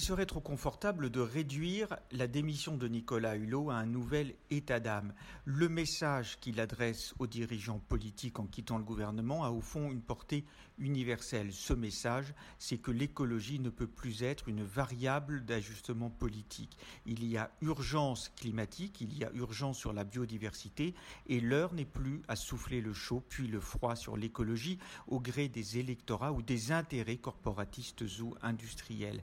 serait trop confortable de réduire la démission de Nicolas Hulot à un nouvel état d'âme. Le message qu'il adresse aux dirigeants politiques en quittant le gouvernement a au fond une portée universelle. Ce message, c'est que l'écologie ne peut plus être une variable d'ajustement politique. Il y a urgence climatique, il y a urgence sur la biodiversité et l'heure n'est plus à souffler le chaud puis le froid sur l'écologie au gré des électorats ou des intérêts corporatistes ou industriels.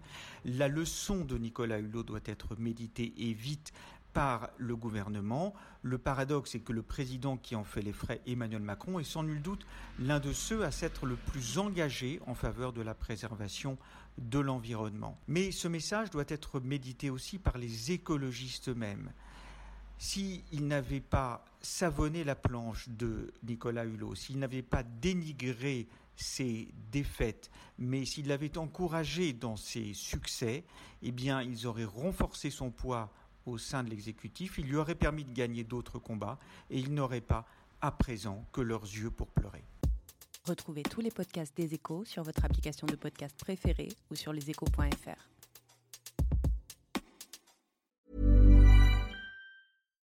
Leçon de Nicolas Hulot doit être méditée et vite par le gouvernement. Le paradoxe est que le président qui en fait les frais, Emmanuel Macron, est sans nul doute l'un de ceux à s'être le plus engagé en faveur de la préservation de l'environnement. Mais ce message doit être médité aussi par les écologistes eux-mêmes. S'il n'avait pas savonné la planche de Nicolas Hulot, s'il n'avait pas dénigré ses défaites, mais s'il l'avait encouragé dans ses succès, eh bien, ils auraient renforcé son poids au sein de l'exécutif, il lui aurait permis de gagner d'autres combats et il n'aurait pas, à présent, que leurs yeux pour pleurer. Retrouvez tous les podcasts des échos sur votre application de podcast préférée ou sur leséchos.fr.